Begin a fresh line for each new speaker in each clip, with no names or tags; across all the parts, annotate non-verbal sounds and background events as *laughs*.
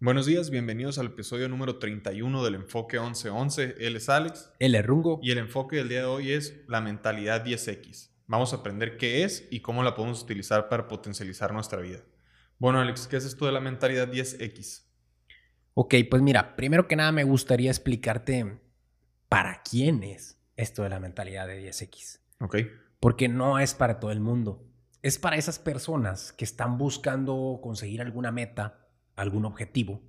Buenos días, bienvenidos al episodio número 31 del Enfoque 1111. Él es Alex.
Él es Rungo.
Y el enfoque del día de hoy es la mentalidad 10X. Vamos a aprender qué es y cómo la podemos utilizar para potencializar nuestra vida. Bueno, Alex, ¿qué es esto de la mentalidad 10X?
Ok, pues mira, primero que nada me gustaría explicarte para quién es esto de la mentalidad de 10X.
Ok.
Porque no es para todo el mundo. Es para esas personas que están buscando conseguir alguna meta algún objetivo,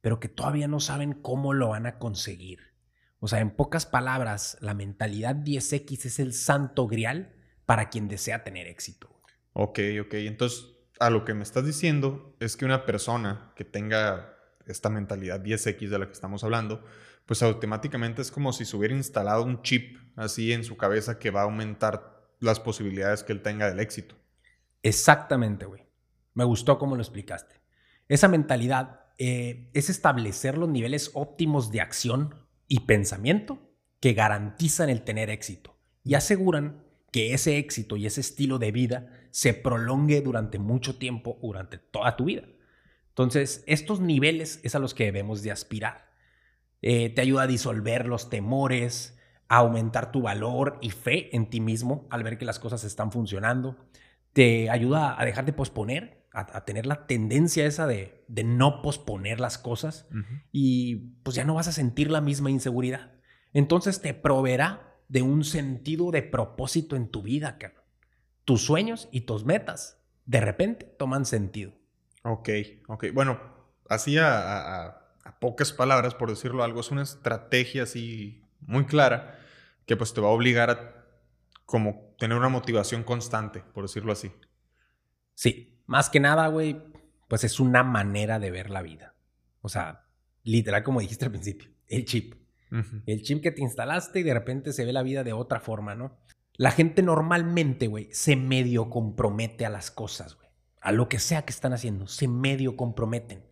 pero que todavía no saben cómo lo van a conseguir. O sea, en pocas palabras, la mentalidad 10X es el santo grial para quien desea tener éxito.
Ok, ok. Entonces, a lo que me estás diciendo es que una persona que tenga esta mentalidad 10X de la que estamos hablando, pues automáticamente es como si se hubiera instalado un chip así en su cabeza que va a aumentar las posibilidades que él tenga del éxito.
Exactamente, güey. Me gustó cómo lo explicaste. Esa mentalidad eh, es establecer los niveles óptimos de acción y pensamiento que garantizan el tener éxito y aseguran que ese éxito y ese estilo de vida se prolongue durante mucho tiempo, durante toda tu vida. Entonces, estos niveles es a los que debemos de aspirar. Eh, te ayuda a disolver los temores, a aumentar tu valor y fe en ti mismo al ver que las cosas están funcionando. Te ayuda a dejar de posponer a, tener la tendencia esa de, no posponer las cosas y pues ya no vas a sentir la misma inseguridad. Entonces te proveerá de un sentido de propósito en tu vida, cabrón. Tus sueños y tus metas de repente toman sentido.
Ok, ok. Bueno, así a, a pocas palabras, por decirlo algo, es una estrategia así muy clara que pues te va a obligar a como tener una motivación constante, por decirlo así.
Sí, más que nada, güey, pues es una manera de ver la vida. O sea, literal, como dijiste al principio, el chip. El chip que te instalaste y de repente se ve la vida de otra forma, ¿no? La gente normalmente, güey, se medio compromete a las cosas, güey. A lo que sea que están haciendo, se medio comprometen.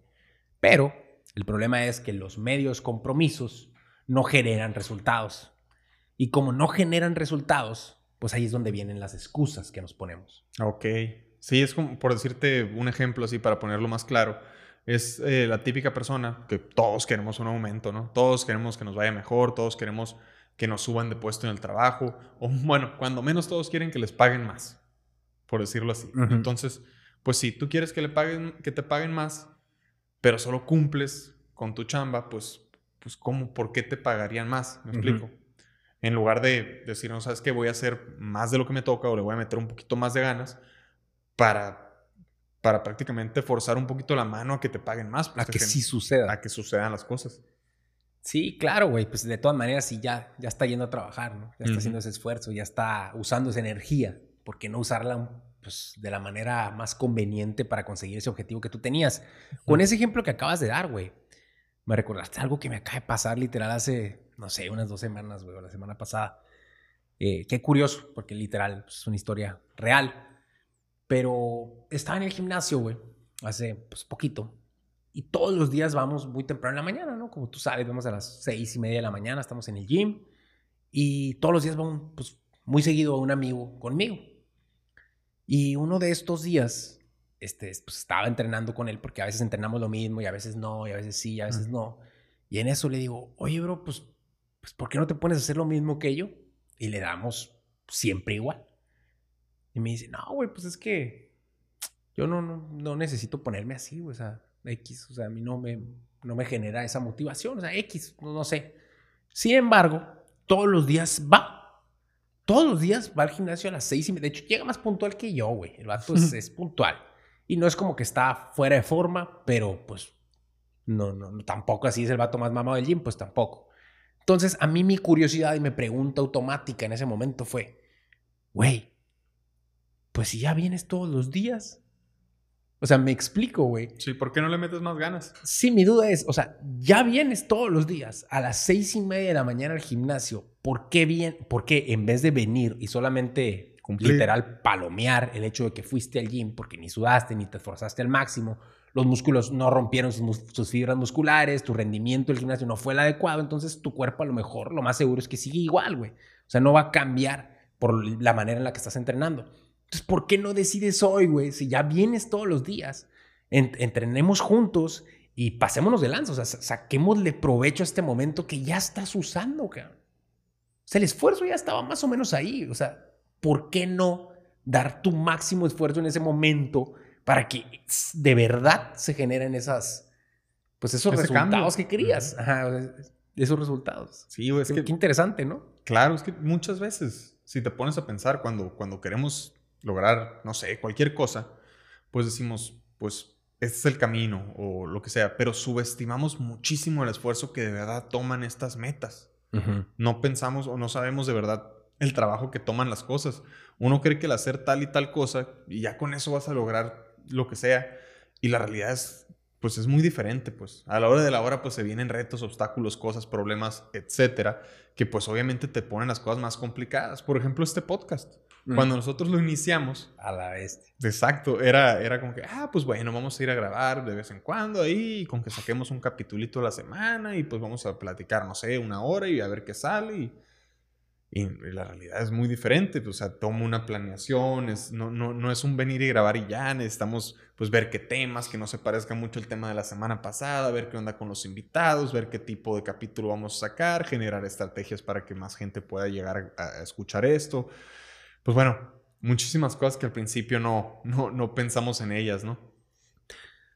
Pero el problema es que los medios compromisos no generan resultados. Y como no generan resultados, pues ahí es donde vienen las excusas que nos ponemos.
Ok. Sí, es como, por decirte un ejemplo así para ponerlo más claro, es eh, la típica persona que todos queremos un aumento, ¿no? Todos queremos que nos vaya mejor, todos queremos que nos suban de puesto en el trabajo, o *laughs* bueno, cuando menos todos quieren que les paguen más, por decirlo así. Entonces, pues si tú quieres que, le paguen, que te paguen más, pero solo cumples con tu chamba, pues, pues ¿cómo? ¿Por qué te pagarían más? ¿Me explico? En lugar de decir, no, sabes que voy a hacer más de lo que me toca o le voy a meter un poquito más de ganas, para, para prácticamente forzar un poquito la mano a que te paguen más.
Pues, a que, sí suceda.
A que sucedan las cosas.
Sí, claro, güey. Pues de todas maneras, sí, ya, ya está yendo a trabajar, ¿no? Ya está haciendo ese esfuerzo, ya está usando esa energía. ¿Por qué no usarla pues, de la manera más conveniente para conseguir ese objetivo que tú tenías? Con ese ejemplo que acabas de dar, güey, me recordaste algo que me acaba de pasar literal hace, no sé, unas dos semanas, güey, o la semana pasada. Eh, qué curioso, porque literal pues, es una historia real. Pero estaba en el gimnasio, güey, hace pues poquito. Y todos los días vamos muy temprano en la mañana, ¿no? Como tú sabes, vamos a las seis y media de la mañana, estamos en el gym. Y todos los días vamos, pues, muy seguido a un amigo conmigo. Y uno de estos días, este, pues estaba entrenando con él porque a veces entrenamos lo mismo y a veces no, y a veces sí, y a veces no. Y en eso le digo, oye, bro, pues, pues, ¿por qué no te pones a hacer lo mismo que yo? Y le damos siempre igual. Y me dice, no, güey, pues es que yo no, no, no necesito ponerme así, güey, o sea, X, o sea, a mí no me, no me genera esa motivación, o sea, X, no, sé. Sin embargo, todos los días va. Todos los días va al gimnasio a las seis y media. De hecho, llega más puntual que yo, güey. El vato es, *laughs* es, puntual. Y no es como que está fuera de forma, pero pues no, no, no, tampoco así es el vato más mamado del gym, pues tampoco. Entonces, a mí mi curiosidad y mi pregunta automática en ese momento fue, güey, pues si ya vienes todos los días. O sea, me explico, güey.
Sí, ¿por qué no le metes más ganas?
Sí, mi duda es, o sea, ya vienes todos los días a las seis y media de la mañana al gimnasio. ¿Por qué bien? ¿Por qué en vez de venir y solamente Cumplir. literal palomear el hecho de que fuiste al gym porque ni sudaste ni te esforzaste al máximo, los músculos no rompieron sus, sus, fibras musculares, tu rendimiento del gimnasio no fue el adecuado, entonces tu cuerpo a lo mejor lo más seguro es que sigue igual, güey. O sea, no va a cambiar por la manera en la que estás entrenando. Entonces, ¿por qué no decides hoy, güey? Si ya vienes todos los días, entrenemos juntos y pasémonos de lanza, o sea, saquémosle provecho a este momento que ya estás usando, cabrón. O sea, el esfuerzo ya estaba más o menos ahí, o sea, ¿por qué no dar tu máximo esfuerzo en ese momento para que de verdad se generen esas, pues esos resultados que querías? Ajá, esos resultados.
Sí, es que...
Qué interesante, ¿no?
Claro, es que muchas veces, si te pones a pensar, cuando, cuando queremos lograr, no sé, cualquier cosa, pues decimos, pues este es el camino o lo que sea, pero subestimamos muchísimo el esfuerzo que de verdad toman estas metas. No pensamos o no sabemos de verdad el trabajo que toman las cosas. Uno cree que el hacer tal y tal cosa y ya con eso vas a lograr lo que sea y la realidad es pues es muy diferente, pues. A la hora de la hora, pues se vienen retos, obstáculos, cosas, problemas, etcétera, que pues obviamente te ponen las cosas más complicadas. Por ejemplo, este podcast. Cuando nosotros lo iniciamos.
A la vez.
Exacto. Era, era como que, ah, pues bueno, vamos a ir a grabar de vez en cuando ahí, con que saquemos un capitulito a la semana y pues vamos a platicar, no sé, una hora y a ver qué sale. Y y, la realidad es muy diferente, o sea, toma una planeación, es, no, no, no es un venir y grabar y ya, necesitamos pues ver qué temas, que no se parezca mucho el tema de la semana pasada, ver qué onda con los invitados, ver qué tipo de capítulo vamos a sacar, generar estrategias para que más gente pueda llegar a, escuchar esto. Pues bueno, muchísimas cosas que al principio no, no, no pensamos en ellas, ¿no?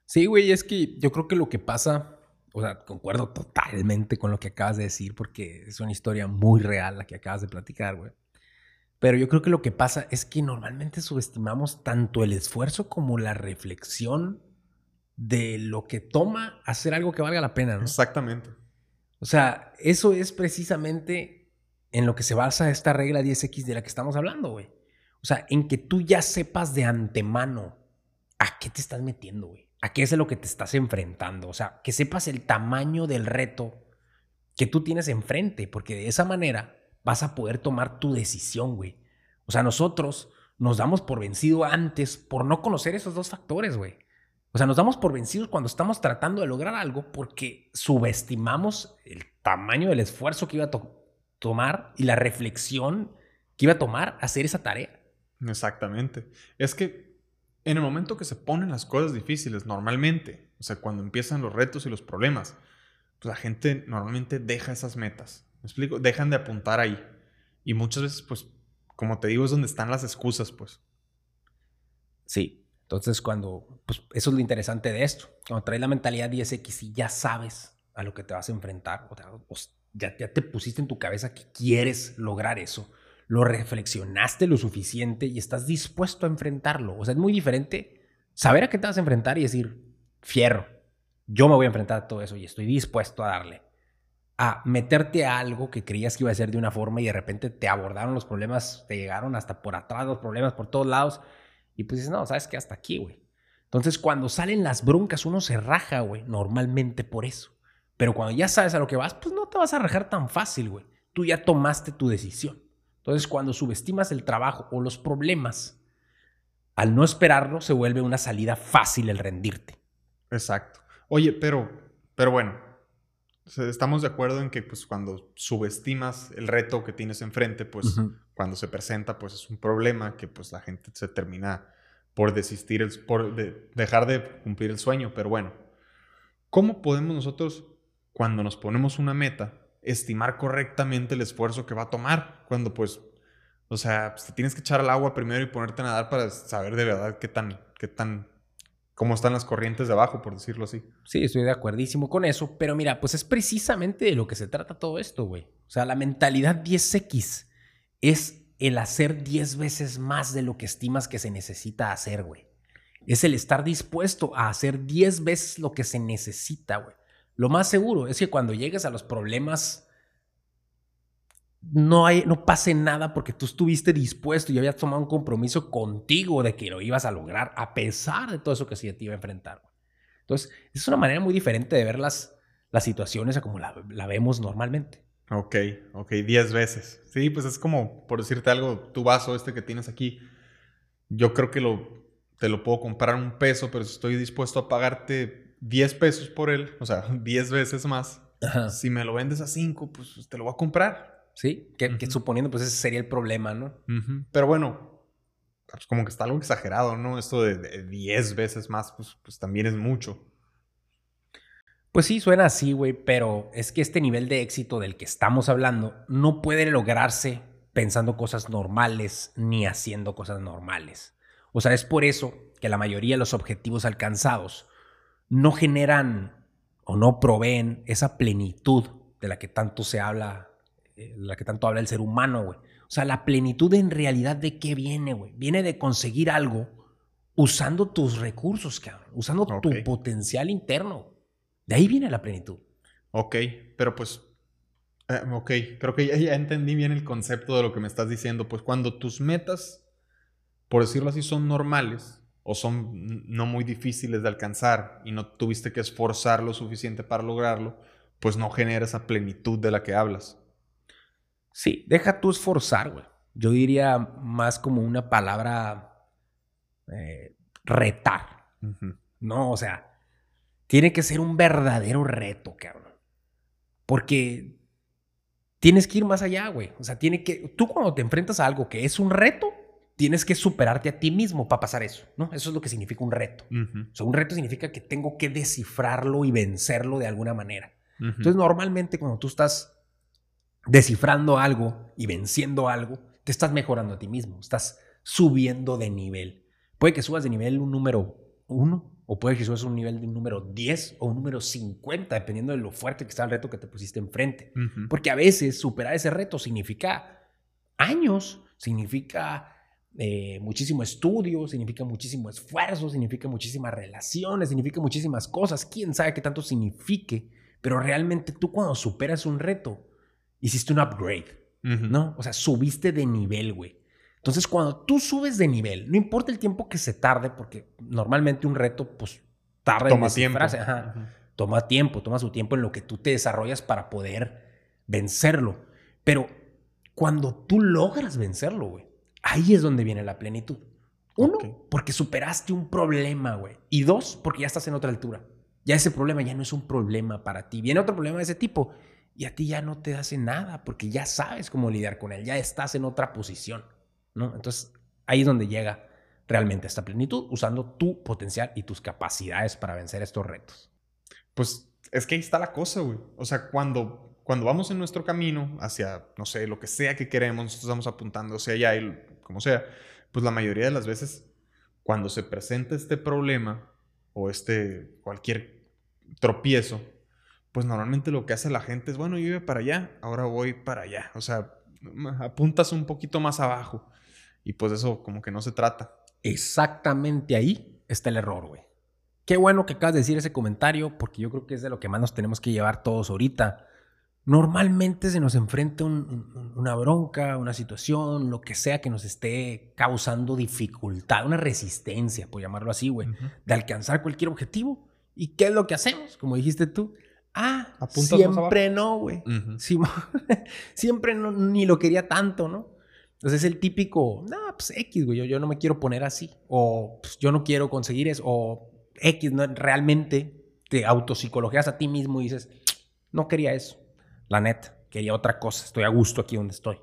Sí, güey, es que yo creo que lo que pasa o sea, concuerdo totalmente con lo que acabas de decir porque es una historia muy real la que acabas de platicar, güey. Pero yo creo que lo que pasa es que normalmente subestimamos tanto el esfuerzo como la reflexión de lo que toma hacer algo que valga la pena, ¿no?
Exactamente.
O sea, eso es precisamente en lo que se basa esta regla 10X de la que estamos hablando, güey. O sea, en que tú ya sepas de antemano a qué te estás metiendo, güey a qué es lo que te estás enfrentando. O sea, que sepas el tamaño del reto que tú tienes enfrente, porque de esa manera vas a poder tomar tu decisión, güey. O sea, nosotros nos damos por vencido antes por no conocer esos dos factores, güey. O sea, nos damos por vencidos cuando estamos tratando de lograr algo porque subestimamos el tamaño del esfuerzo que iba a tomar y la reflexión que iba a tomar hacer esa tarea.
Exactamente. Es que en el momento que se ponen las cosas difíciles, normalmente, o sea, cuando empiezan los retos y los problemas, pues la gente normalmente deja esas metas. ¿Me explico? Dejan de apuntar ahí. Y muchas veces, pues, como te digo, es donde están las excusas, pues.
Sí. Entonces, cuando, pues, eso es lo interesante de esto. Cuando traes la mentalidad 10X y ya sabes a lo que te vas a enfrentar, o, pues, ya, te pusiste en tu cabeza que quieres lograr eso lo reflexionaste lo suficiente y estás dispuesto a enfrentarlo. O sea, es muy diferente saber a qué te vas a enfrentar y decir, fierro, yo me voy a enfrentar a todo eso y estoy dispuesto a darle. A meterte a algo que creías que iba a ser de una forma y de repente te abordaron los problemas, te llegaron hasta por atrás los problemas por todos lados y pues dices, no, sabes que hasta aquí, güey. Entonces, cuando salen las broncas, uno se raja, güey, normalmente por eso. Pero cuando ya sabes a lo que vas, pues no te vas a rajar tan fácil, güey. Tú ya tomaste tu decisión. Entonces, cuando subestimas el trabajo o los problemas, al no esperarlo, se vuelve una salida fácil el rendirte.
Exacto. Oye, pero, pero bueno, estamos de acuerdo en que pues, cuando subestimas el reto que tienes enfrente, pues cuando se presenta, pues es un problema que pues la gente se termina por desistir, por dejar de cumplir el sueño. Pero bueno, ¿cómo podemos nosotros, cuando nos ponemos una meta, estimar correctamente el esfuerzo que va a tomar. Cuando pues, o sea, pues, te tienes que echar al agua primero y ponerte a nadar para saber de verdad qué tan, qué tan, cómo están las corrientes de abajo, por decirlo así.
Sí, estoy de acuerdísimo con eso, pero mira, pues es precisamente de lo que se trata todo esto, güey. O sea, la mentalidad 10X es el hacer 10 veces más de lo que estimas que se necesita hacer, güey. Es el estar dispuesto a hacer 10 veces lo que se necesita, güey. Lo más seguro es que cuando llegues a los problemas no, hay, no pase nada porque tú estuviste dispuesto y habías tomado un compromiso contigo de que lo ibas a lograr a pesar de todo eso que se te iba a enfrentar. Entonces, es una manera muy diferente de ver las, las situaciones a como la, vemos normalmente.
Ok, ok, 10 veces. Sí, pues es como, por decirte algo, tu vaso este que tienes aquí, yo creo que lo, te lo puedo comprar un peso, pero si estoy dispuesto a pagarte 10 pesos por él, o sea, *laughs* 10 veces más. Si me lo vendes a 5, pues te lo voy a comprar.
Sí, que, suponiendo, pues ese sería el problema, ¿no?
Pero bueno, pues como que está algo exagerado, ¿no? Esto de 10 veces más, pues, pues también es mucho.
Pues sí, suena así, güey, pero es que este nivel de éxito del que estamos hablando no puede lograrse pensando cosas normales ni haciendo cosas normales. O sea, es por eso que la mayoría de los objetivos alcanzados no generan o no proveen esa plenitud de la que tanto se habla, eh, de la que tanto habla el ser humano, güey. O sea, la plenitud en realidad de qué viene, güey. Viene de conseguir algo usando tus recursos, cabrón. Usando tu potencial interno. De ahí viene la plenitud.
Ok, pero pues eh, ok, creo que ya, entendí bien el concepto de lo que me estás diciendo. Pues cuando tus metas, por decirlo así, son normales o son no muy difíciles de alcanzar y no tuviste que esforzar lo suficiente para lograrlo, pues no genera esa plenitud de la que hablas.
Sí, deja tú esforzar, güey. Yo diría más como una palabra eh, retar. No, o sea, tiene que ser un verdadero reto, cabrón. Porque tienes que ir más allá, güey. O sea, tiene que. Tú cuando te enfrentas a algo que es un reto, tienes que superarte a ti mismo para pasar eso, ¿no? Eso es lo que significa un reto. O sea, un reto significa que tengo que descifrarlo y vencerlo de alguna manera. Entonces, normalmente cuando tú estás descifrando algo y venciendo algo, te estás mejorando a ti mismo, estás subiendo de nivel. Puede que subas de nivel un número uno, o puede que subas un nivel de un número 10 o un número 50, dependiendo de lo fuerte que está el reto que te pusiste enfrente. Porque a veces superar ese reto significa años, significa eh, muchísimo estudio, significa muchísimo esfuerzo, significa muchísimas relaciones, significa muchísimas cosas. Quién sabe qué tanto signifique, pero realmente tú cuando superas un reto, hiciste un upgrade, ¿no? O sea, subiste de nivel, güey. Entonces, cuando tú subes de nivel, no importa el tiempo que se tarde, porque normalmente un reto, pues, tarda
toma en tiempo.
Toma tiempo, toma su tiempo en lo que tú te desarrollas para poder vencerlo. Pero cuando tú logras vencerlo, güey, ahí es donde viene la plenitud. Uno, porque superaste un problema, güey. Y dos, porque ya estás en otra altura. Ya ese problema ya no es un problema para ti. Viene otro problema de ese tipo y a ti ya no te hace nada porque ya sabes cómo lidiar con él. Ya estás en otra posición. Entonces, ahí es donde llega realmente esta plenitud, usando tu potencial y tus capacidades para vencer estos retos.
Pues es que ahí está la cosa, güey. O sea, cuando, cuando vamos en nuestro camino hacia, no sé, lo que sea que queremos, nosotros estamos apuntando hacia allá, y como sea, pues la mayoría de las veces, cuando se presenta este problema o este cualquier tropiezo, pues normalmente lo que hace la gente es, bueno, yo iba para allá, ahora voy para allá. O sea, apuntas un poquito más abajo. Y pues eso como que no se trata.
Exactamente ahí está el error, güey. Qué bueno que acabas de decir ese comentario, porque yo creo que es de lo que más nos tenemos que llevar todos ahorita. Normalmente se nos enfrenta una bronca, una situación, lo que sea que nos esté causando dificultad, una resistencia, por llamarlo así, güey, de alcanzar cualquier objetivo. ¿Y qué es lo que hacemos? Como dijiste tú. Ah, siempre no, güey. *laughs* siempre no, ni lo quería tanto, ¿no? Entonces es el típico, no, pues X, güey, yo, no me quiero poner así. O pues, yo no quiero conseguir eso. O X, no, realmente te autopsicologeas a ti mismo y dices, no quería eso. La neta, quería otra cosa. Estoy a gusto aquí donde estoy.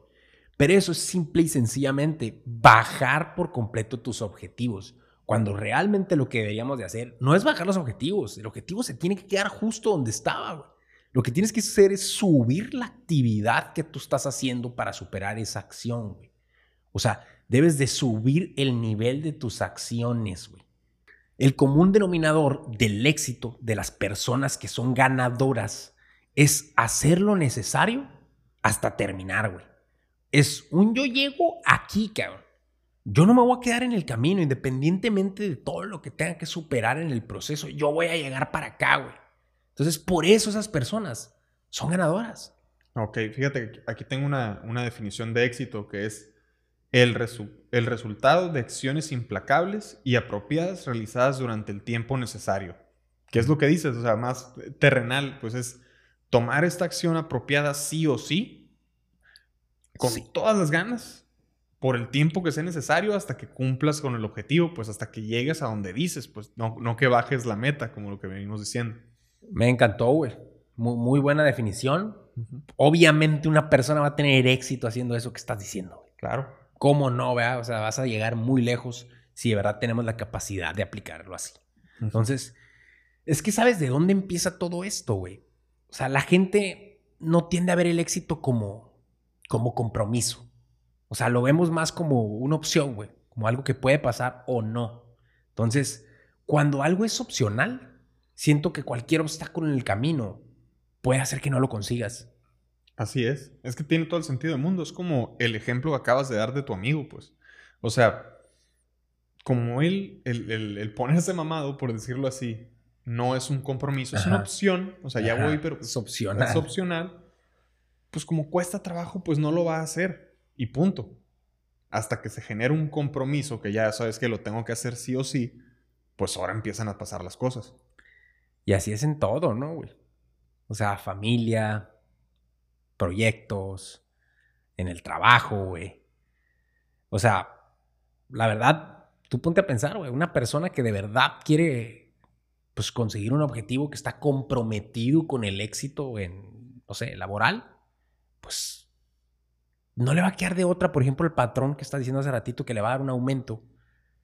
Pero eso es simple y sencillamente bajar por completo tus objetivos. Cuando realmente lo que deberíamos de hacer no es bajar los objetivos. El objetivo se tiene que quedar justo donde estaba, güey. Lo que tienes que hacer es subir la actividad que tú estás haciendo para superar esa acción, güey. O sea, debes de subir el nivel de tus acciones, güey. El común denominador del éxito de las personas que son ganadoras es hacer lo necesario hasta terminar, güey. Es un yo llego aquí, cabrón. Yo no me voy a quedar en el camino, independientemente de todo lo que tenga que superar en el proceso. Yo voy a llegar para acá, güey. Entonces, por eso esas personas son ganadoras.
Ok, fíjate, aquí tengo una, una definición de éxito que es el, el resultado de acciones implacables y apropiadas realizadas durante el tiempo necesario. ¿Qué es lo que dices? O sea, más terrenal, pues es tomar esta acción apropiada sí o sí, con todas las ganas, por el tiempo que sea necesario hasta que cumplas con el objetivo, pues hasta que llegues a donde dices, pues no, no que bajes la meta, como lo que venimos diciendo.
Me encantó, güey. Muy, muy, buena definición. Obviamente una persona va a tener éxito haciendo eso que estás diciendo.
Claro.
¿Cómo no, vea? O sea, vas a llegar muy lejos si de verdad tenemos la capacidad de aplicarlo así. Entonces, Es que sabes de dónde empieza todo esto, güey. O sea, la gente no tiende a ver el éxito como, como compromiso. O sea, lo vemos más como una opción, güey. Como algo que puede pasar o no. Entonces, cuando algo es opcional, siento que cualquier obstáculo en el camino puede hacer que no lo consigas.
Así es. Es que tiene todo el sentido del mundo. Es como el ejemplo que acabas de dar de tu amigo, pues. O sea, como él, el, ponerse mamado, por decirlo así, no es un compromiso, es una opción. O sea, ya voy, pero
es opcional.
Es opcional. Pues como cuesta trabajo, pues no lo va a hacer. Y punto. Hasta que se genere un compromiso que ya sabes que lo tengo que hacer sí o sí, pues ahora empiezan a pasar las cosas.
Y así es en todo, ¿no, güey? O sea, familia, proyectos, en el trabajo, güey. O sea, la verdad, tú ponte a pensar, güey, una persona que de verdad quiere, pues, conseguir un objetivo que está comprometido con el éxito en, no sé, laboral, pues, no le va a quedar de otra, por ejemplo, el patrón que está diciendo hace ratito que le va a dar un aumento.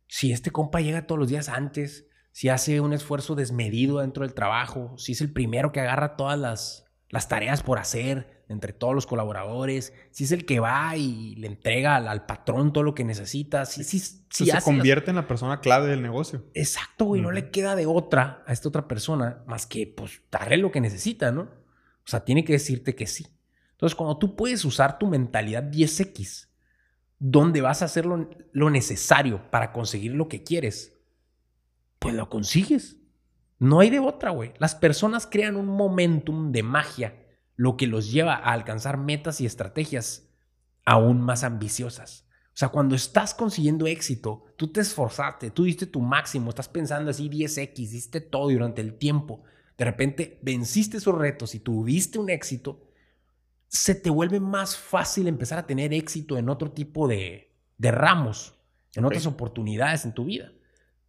Si este compa llega todos los días antes, si hace un esfuerzo desmedido dentro del trabajo, si es el primero que agarra todas las, las tareas por hacer entre todos los colaboradores, si es el que va y le entrega al, patrón todo lo que necesita, si, si, si
se convierte en la persona clave del negocio.
Exacto, güey, no le queda de otra a esta otra persona más que pues darle lo que necesita, ¿no? O sea, tiene que decirte que sí. Entonces, cuando tú puedes usar tu mentalidad 10X, donde vas a hacer lo, lo necesario para conseguir lo que quieres, pues lo consigues. No hay de otra, güey. Las personas crean un momentum de magia, lo que los lleva a alcanzar metas y estrategias aún más ambiciosas. O sea, cuando estás consiguiendo éxito, tú te esforzaste, tú diste tu máximo, estás pensando así 10x, diste todo durante el tiempo. De repente venciste esos retos y tuviste un éxito, se te vuelve más fácil empezar a tener éxito en otro tipo de, ramos, en otras oportunidades en tu vida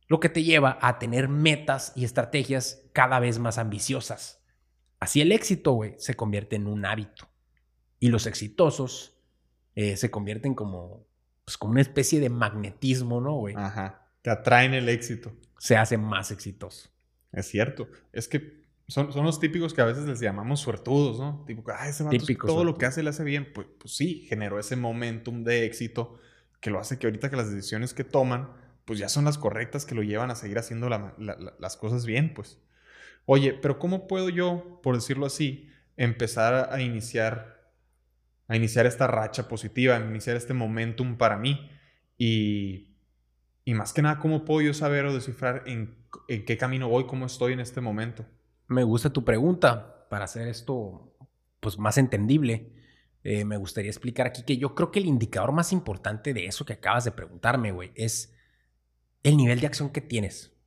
lo que te lleva a tener metas y estrategias cada vez más ambiciosas. Así el éxito, güey, se convierte en un hábito. Y los exitosos eh, se convierten como, pues, como una especie de magnetismo, ¿no, güey?
Ajá. Te atraen el éxito.
Se hace más exitoso.
Es cierto. Es que son, son los típicos que a veces les llamamos suertudos, ¿no? Tipo, ah, ese vato todo lo que hace le hace bien. Pues, pues sí, generó ese momentum de éxito que lo hace que ahorita que las decisiones que toman pues ya son las correctas que lo llevan a seguir haciendo las cosas bien, pues. Oye, pero ¿cómo puedo yo, por decirlo así, empezar a iniciar, a iniciar esta racha positiva, a iniciar este momentum para mí? Y, y más que nada, ¿cómo puedo yo saber o descifrar en, qué camino voy, cómo estoy en este momento?
Me gusta tu pregunta para hacer esto pues, más entendible. Eh, me gustaría explicar aquí que yo creo que el indicador más importante de eso que acabas de preguntarme, güey, es el nivel de acción que tienes.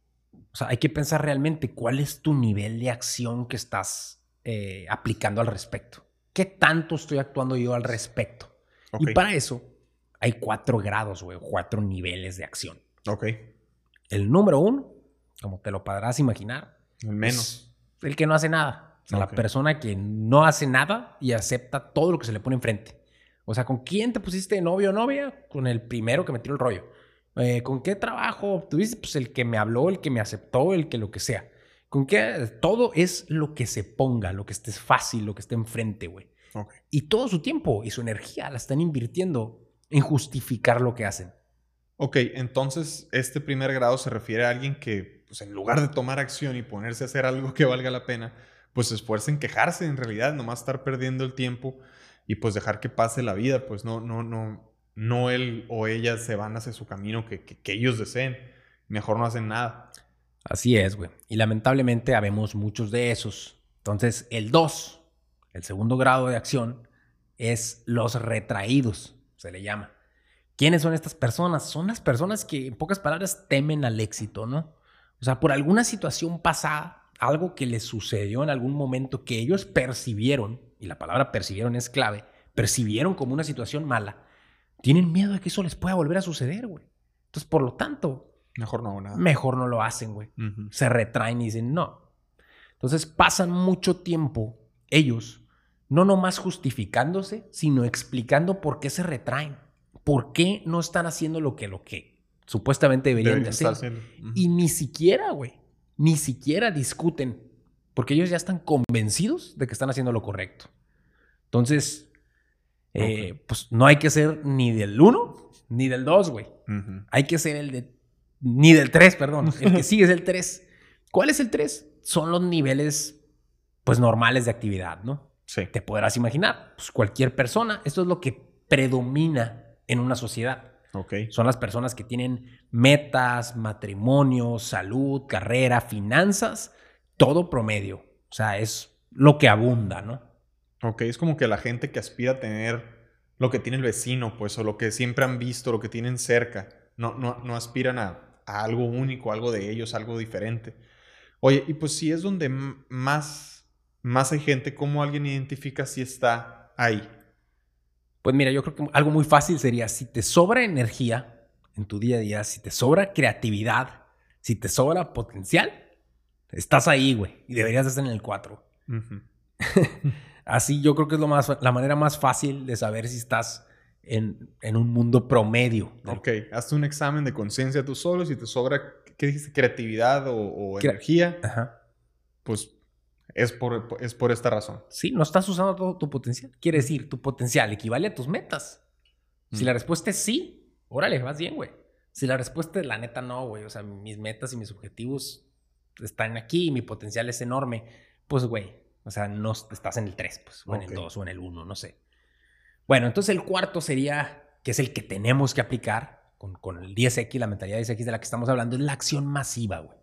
O sea, hay que pensar realmente cuál es tu nivel de acción que estás eh, aplicando al respecto. ¿Qué tanto estoy actuando yo al respecto? Y para eso hay cuatro grados, güey, cuatro niveles de acción.
Ok.
El número uno, como te lo podrás imaginar,
el menos.
el que no hace nada. O sea, la persona que no hace nada y acepta todo lo que se le pone enfrente. O sea, ¿con quién te pusiste novio o novia? Con el primero que me tiró el rollo. Eh, ¿Con qué trabajo obtuviste? Pues el que me habló, el que me aceptó, el que lo que sea. ¿Con qué? Todo es lo que se ponga, lo que esté fácil, lo que esté enfrente, güey. Y todo su tiempo y su energía la están invirtiendo en justificar lo que hacen.
Ok, entonces este primer grado se refiere a alguien que, pues en lugar de tomar acción y ponerse a hacer algo que valga la pena, pues se esfuerza en quejarse en realidad, nomás estar perdiendo el tiempo y pues dejar que pase la vida, pues no, no, no, no él o ella se van hacia su camino que, ellos deseen. Mejor no hacen nada.
Así es, güey. Y lamentablemente habemos muchos de esos. Entonces, el 2, el segundo grado de acción, es los retraídos, se le llama. ¿Quiénes son estas personas? Son las personas que, en pocas palabras, temen al éxito, ¿no? O sea, por alguna situación pasada, algo que les sucedió en algún momento que ellos percibieron, y la palabra percibieron es clave, percibieron como una situación mala, tienen miedo de que eso les pueda volver a suceder, güey. Entonces, por lo tanto...
Mejor no nada.
Mejor no lo hacen, güey. Se retraen y dicen no. Entonces, pasan mucho tiempo ellos, no nomás justificándose, sino explicando por qué se retraen. ¿Por qué no están haciendo lo que, lo que supuestamente deberían de hacer? Y ni siquiera, güey. ni siquiera discuten, porque ellos ya están convencidos de que están haciendo lo correcto. Entonces, eh, pues no hay que ser ni del 1 ni del 2, güey. Hay que ser el de... Ni del 3, perdón. El que *laughs* sigue es el 3. ¿Cuál es el 3? Son los niveles, pues, normales de actividad, ¿no?
Sí.
Te podrás imaginar, pues cualquier persona, esto es lo que predomina en una sociedad.
Ok.
Son las personas que tienen metas, matrimonio, salud, carrera, finanzas, todo promedio. O sea, es lo que abunda, ¿no?
Ok, es como que la gente que aspira a tener lo que tiene el vecino, pues, o lo que siempre han visto, lo que tienen cerca, no, no, no aspiran a, a algo único, algo de ellos, algo diferente. Oye, y pues si es donde más, más hay gente, ¿cómo alguien identifica si está ahí?
Pues mira, yo creo que algo muy fácil sería, si te sobra energía en tu día a día, si te sobra creatividad, si te sobra potencial, estás ahí, güey, y deberías estar en el 4. *laughs* Así yo creo que es lo más, la manera más fácil de saber si estás en, en un mundo promedio.
Ok, hazte un examen de conciencia tú solo, si te sobra, ¿qué dijiste? Creatividad o, o energía,
Ajá.
pues es por, es por esta razón.
Sí, no estás usando todo tu potencial. Quiere decir, tu potencial equivale a tus metas. Si
Mm.
la respuesta es sí, órale, vas bien, güey. Si la respuesta es la neta no, güey. O sea, mis metas y mis objetivos están aquí y mi potencial es enorme. Pues, güey, o sea, no estás en el 3, pues, o en el
Ok.
2 o en el 1, no sé. Bueno, entonces el cuarto sería, que es el que tenemos que aplicar con, con el 10X, la mentalidad 10X de la que estamos hablando, es la acción masiva, güey.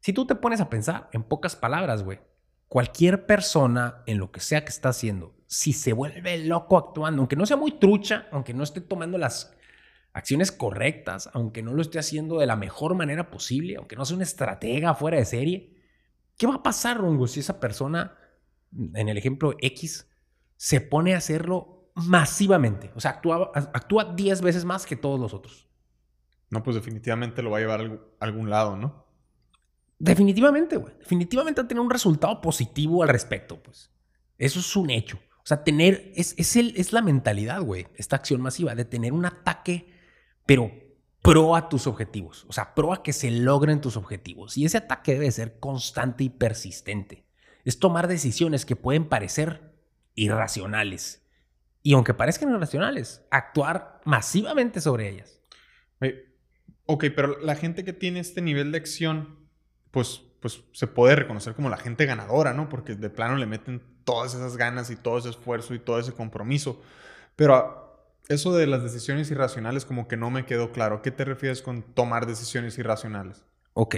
Si tú te pones a pensar, en pocas palabras, güey, cualquier persona en lo que sea que está haciendo, si se vuelve loco actuando, aunque no sea muy trucha, aunque no esté tomando las acciones correctas, aunque no lo esté haciendo de la mejor manera posible, aunque no sea una estratega fuera de serie, ¿qué va a pasar, Rongo, si esa persona, en el ejemplo X, se pone a hacerlo masivamente? O sea, actúa, actúa 10 veces más que todos los otros.
No, pues definitivamente lo va a llevar a algún- lado, ¿no?
Definitivamente, güey. Definitivamente va a tener un resultado positivo al respecto, pues. Eso es un hecho. O sea, tener, es, es, el, es la mentalidad, güey, esta acción masiva, de tener un ataque, pero pro a tus objetivos. O sea, pro a que se logren tus objetivos. Y ese ataque debe ser constante y persistente. Es tomar decisiones que pueden parecer irracionales. Y aunque parezcan irracionales, actuar masivamente sobre ellas.
Oye, Ok, pero la gente que tiene este nivel de acción, pues, pues se puede reconocer como la gente ganadora, ¿no? Porque de plano le meten todas esas ganas y todo ese esfuerzo y todo ese compromiso. Pero eso de las decisiones irracionales como que no me quedó claro. ¿A qué te refieres con tomar decisiones irracionales?
Ok,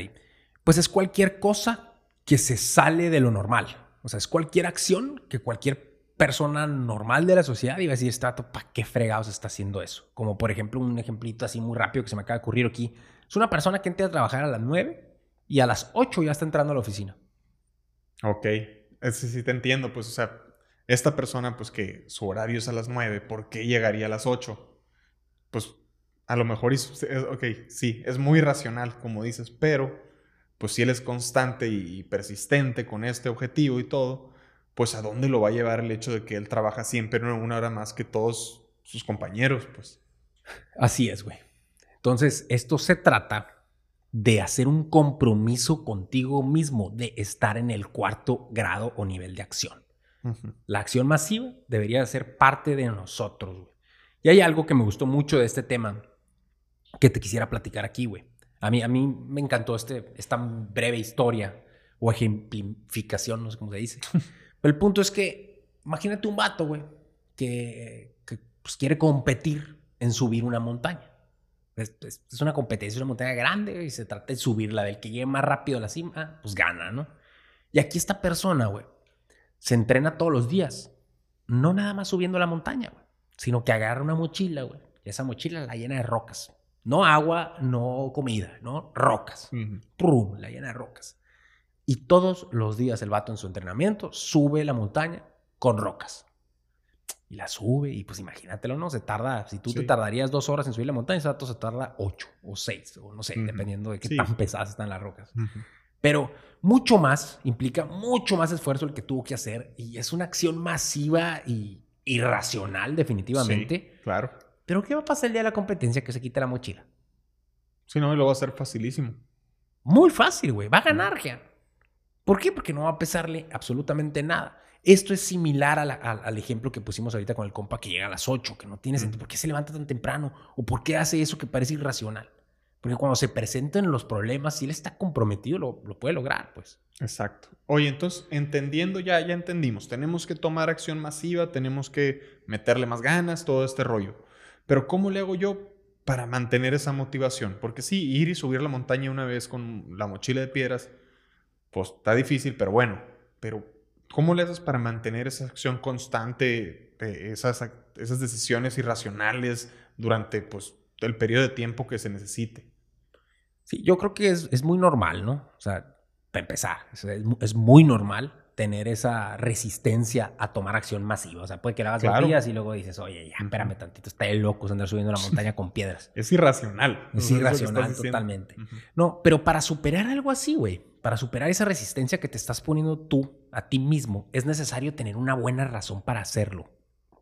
pues es cualquier cosa que se sale de lo normal. O sea, es cualquier acción que cualquier persona normal de la sociedad iba a decir, está, ¿para qué fregados está haciendo eso? Como por ejemplo, un ejemplito así muy rápido que se me acaba de ocurrir aquí. Es una persona que entra a trabajar a las 9 y a las 8 ya está entrando a la oficina.
Ok, ese sí te entiendo, pues, o sea, esta persona, pues que su horario es a las 9, ¿por qué llegaría a las 8? Pues a lo mejor, es, es- ok, sí, es muy racional, como dices, pero pues si él es constante y persistente con este objetivo y todo, pues a dónde lo va a llevar el hecho de que él trabaja siempre una hora más que todos sus compañeros, pues.
Así es, güey. Entonces, esto se trata de hacer un compromiso contigo mismo, de estar en el cuarto grado o nivel de acción. La acción masiva debería ser parte de nosotros, güey. Y hay algo que me gustó mucho de este tema que te quisiera platicar aquí, güey. A mí, a mí me encantó este, esta breve historia o ejemplificación, no sé cómo se dice. *laughs* Pero el punto es que, imagínate un vato, güey, que, que, pues, quiere competir en subir una montaña. Es, es- es una competencia, es una montaña grande y se trata de subirla. Del que llegue más rápido a la cima, pues gana, ¿no? Y aquí esta persona, güey, se entrena todos los días. No nada más subiendo la montaña, güey, sino que agarra una mochila, güey. Y esa mochila la llena de rocas. No agua, no comida, no rocas. ¡Prum! La llena de rocas. Y todos los días el vato en su entrenamiento sube la montaña con rocas. Y la sube, y pues imagínatelo, ¿no? Se tarda, si tú te
Sí.
tardarías dos horas en subir la montaña, ese vato se tarda ocho o seis, o no sé, dependiendo de qué
Sí.
tan pesadas están las rocas. Pero mucho más, implica mucho más esfuerzo el que tuvo que hacer y es una acción masiva y irracional definitivamente.
Sí, claro.
Pero ¿qué va a pasar el día de la competencia que se quita la mochila?
Si no, lo va a ser facilísimo.
Muy fácil, güey. Va a ganar, ya. ¿Por qué? Porque no va a pesarle absolutamente nada. Esto es similar al ejemplo que pusimos ahorita con el compa que llega a las 8, que no tiene sentido. ¿Por qué se levanta tan temprano? ¿O por qué hace eso que parece irracional? Porque cuando se presenten los problemas, si él está comprometido, lo, puede lograr, pues.
Exacto. Oye, entonces, entendiendo ya, ya entendimos. Tenemos que tomar acción masiva, tenemos que meterle más ganas, todo este rollo. Pero ¿cómo le hago yo para mantener esa motivación? Porque sí, ir y subir la montaña una vez con la mochila de piedras, pues está difícil, pero bueno. Pero ¿cómo le haces para mantener esa acción constante, esas, esas decisiones irracionales durante pues, el periodo de tiempo que se necesite?
Sí, yo creo que es, muy normal, ¿no? O sea, para empezar, es, muy normal tener esa resistencia a tomar acción masiva. O sea, puede que la hagas claro. días y luego dices, oye, ya, espérame tantito, está de locos andar subiendo la montaña con piedras.
Es irracional.
Es irracional totalmente. No, pero para superar algo así, güey, para superar esa resistencia que te estás poniendo tú a ti mismo, es necesario tener una buena razón para hacerlo.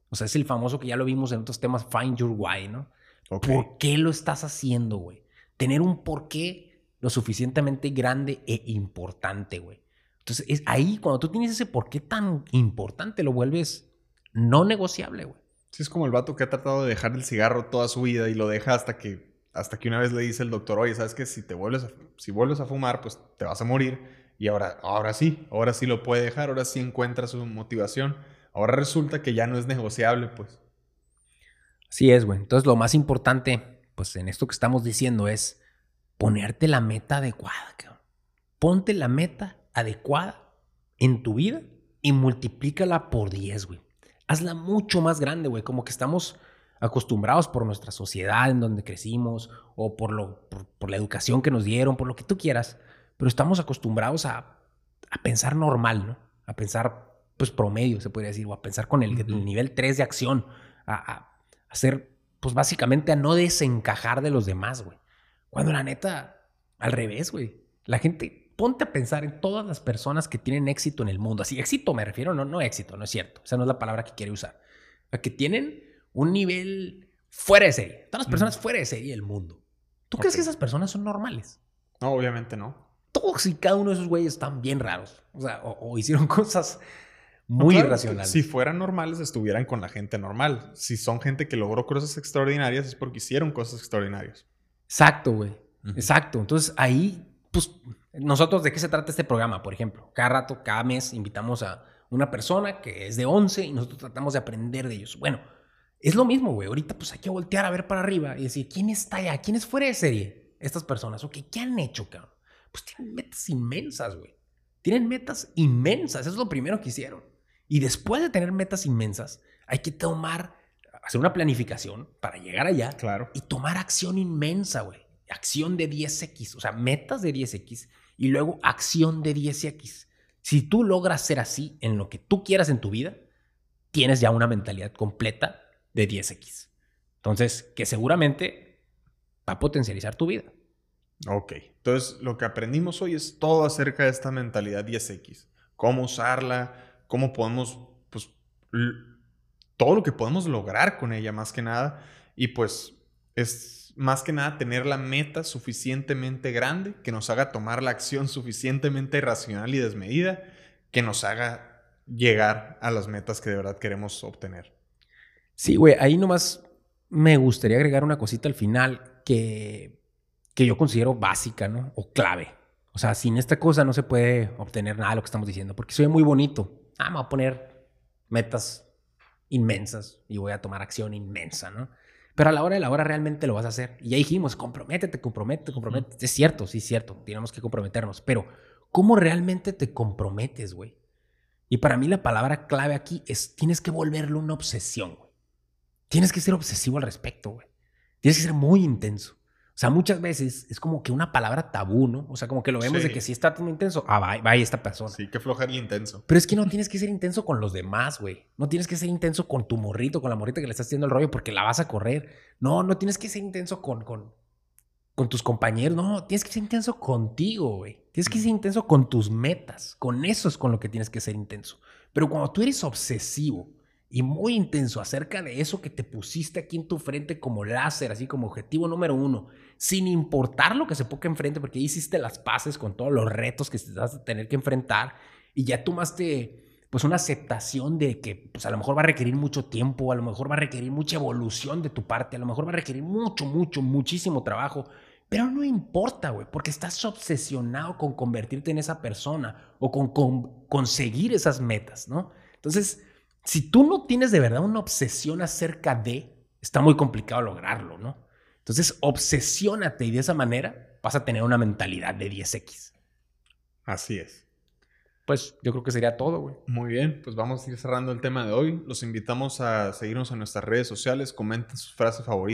O sea, es el famoso que ya lo vimos en otros temas, Find Your Why, ¿no? ¿Por qué lo estás haciendo, güey? Tener un porqué lo suficientemente grande e importante, güey. Entonces, es ahí cuando tú tienes ese porqué tan importante, lo vuelves no negociable, güey.
Sí, es como el vato que ha tratado de dejar el cigarro toda su vida y lo deja hasta que, hasta que una vez le dice el doctor, oye, ¿sabes qué? Si te vuelves a, si vuelves a fumar, pues te vas a morir. Y ahora, ahora sí, ahora sí lo puede dejar, ahora sí encuentra su motivación. Ahora resulta que ya no es negociable, pues.
Así es, güey. Entonces lo más importante, pues en esto que estamos diciendo es ponerte la meta adecuada, cabrón. Ponte la meta adecuada en tu vida y multiplícala por 10, güey. Hazla mucho más grande, güey. Como que estamos acostumbrados por nuestra sociedad en donde crecimos o por, lo, por, la educación que nos dieron, por lo que tú quieras. Pero estamos acostumbrados a, a pensar normal, ¿no? A pensar, pues, promedio, se podría decir, o a pensar con el, nivel 3 de acción, a hacer, pues básicamente a no desencajar de los demás, güey. Cuando la neta, al revés, güey. La gente, ponte a pensar en todas las personas que tienen éxito en el mundo. Así, éxito me refiero, no, no éxito, no es cierto. Esa no es la palabra que quiere usar. Que tienen un nivel fuera de serie. Todas las personas fuera de serie del mundo. ¿Tú crees que esas personas son normales?
No, obviamente no.
Todos y cada uno de esos güeyes están bien raros. O sea, o hicieron *laughs* cosas muy irracional.
Si fueran normales, estuvieran con la gente normal. Si son gente que logró cosas extraordinarias, es porque hicieron cosas extraordinarias.
Exacto, güey. Exacto. Entonces ahí, pues, nosotros, ¿de qué se trata este programa? Por ejemplo, cada rato, cada mes, invitamos a una persona que es de 11 y nosotros tratamos de aprender de ellos. Bueno, es lo mismo, güey. Ahorita, pues, hay que voltear a ver para arriba y decir, ¿quién está allá? ¿Quién es fuera de serie? Estas personas. Ok, ¿qué han hecho, cabrón? Pues tienen metas inmensas, güey. Tienen metas inmensas. Eso es lo primero que hicieron. Y después de tener metas inmensas, hay que tomar, hacer una planificación para llegar allá.
Claro.
Y tomar acción inmensa, güey. Acción de 10X, o sea, metas de 10X y luego acción de 10X. Si tú logras ser así en lo que tú quieras en tu vida, tienes ya una mentalidad completa de 10X. Entonces, que seguramente va a potencializar tu vida.
Ok, entonces lo que aprendimos hoy es todo acerca de esta mentalidad 10X. Cómo usarla, cómo podemos, pues, todo lo que podemos lograr con ella más que nada. Y pues es más que nada tener la meta suficientemente grande que nos haga tomar la acción suficientemente racional y desmedida que nos haga llegar a las metas que de verdad queremos obtener.
Sí, güey, ahí nomás me gustaría agregar una cosita al final que, que yo considero básica, ¿no? O clave. O sea, sin esta cosa no se puede obtener nada de lo que estamos diciendo, porque soy muy bonito ah, me voy a poner metas inmensas y voy a tomar acción inmensa, ¿no? Pero a la hora de la hora realmente lo vas a hacer. Y ya dijimos, comprométete, comprométete, comprométete. Es cierto, sí es cierto, tenemos que comprometernos. Pero, ¿cómo realmente te comprometes, güey? Y para mí la palabra clave aquí es, tienes que volverlo una obsesión, güey. Tienes que ser obsesivo al respecto, güey. Tienes que ser muy intenso. O sea, muchas veces es como que una palabra tabú, ¿no? O sea, como que lo vemos de que si está tan intenso, ah, va, va esta persona.
Sí, que floja el intenso.
Pero es que no tienes que ser intenso con los demás, güey. No tienes que ser intenso con tu morrito, con la morrita que le estás haciendo el rollo porque la vas a correr. No, no tienes que ser intenso con, con, con tus compañeros. No, tienes que ser intenso contigo, güey. Tienes que ser intenso con tus metas. Con eso es con lo que tienes que ser intenso. Pero cuando tú eres obsesivo y muy intenso acerca de eso que te pusiste aquí en tu frente como láser, así como objetivo número uno, sin importar lo que se ponga enfrente, porque hiciste las paces con todos los retos que vas a tener que enfrentar y ya tomaste pues una aceptación de que pues a lo mejor va a requerir mucho tiempo, a lo mejor va a requerir mucha evolución de tu parte, a lo mejor va a requerir mucho, mucho, muchísimo trabajo, pero no importa, güey, porque estás obsesionado con convertirte en esa persona o con, con conseguir esas metas, ¿no? Entonces, si tú no tienes de verdad una obsesión acerca de, está muy complicado lograrlo, ¿no? Entonces, obsesiónate y de esa manera vas a tener una mentalidad de 10X.
Así es.
Pues yo creo que sería todo, güey.
Muy bien, pues vamos a ir cerrando el tema de hoy. Los invitamos a seguirnos en nuestras redes sociales, comenten sus frases favoritas.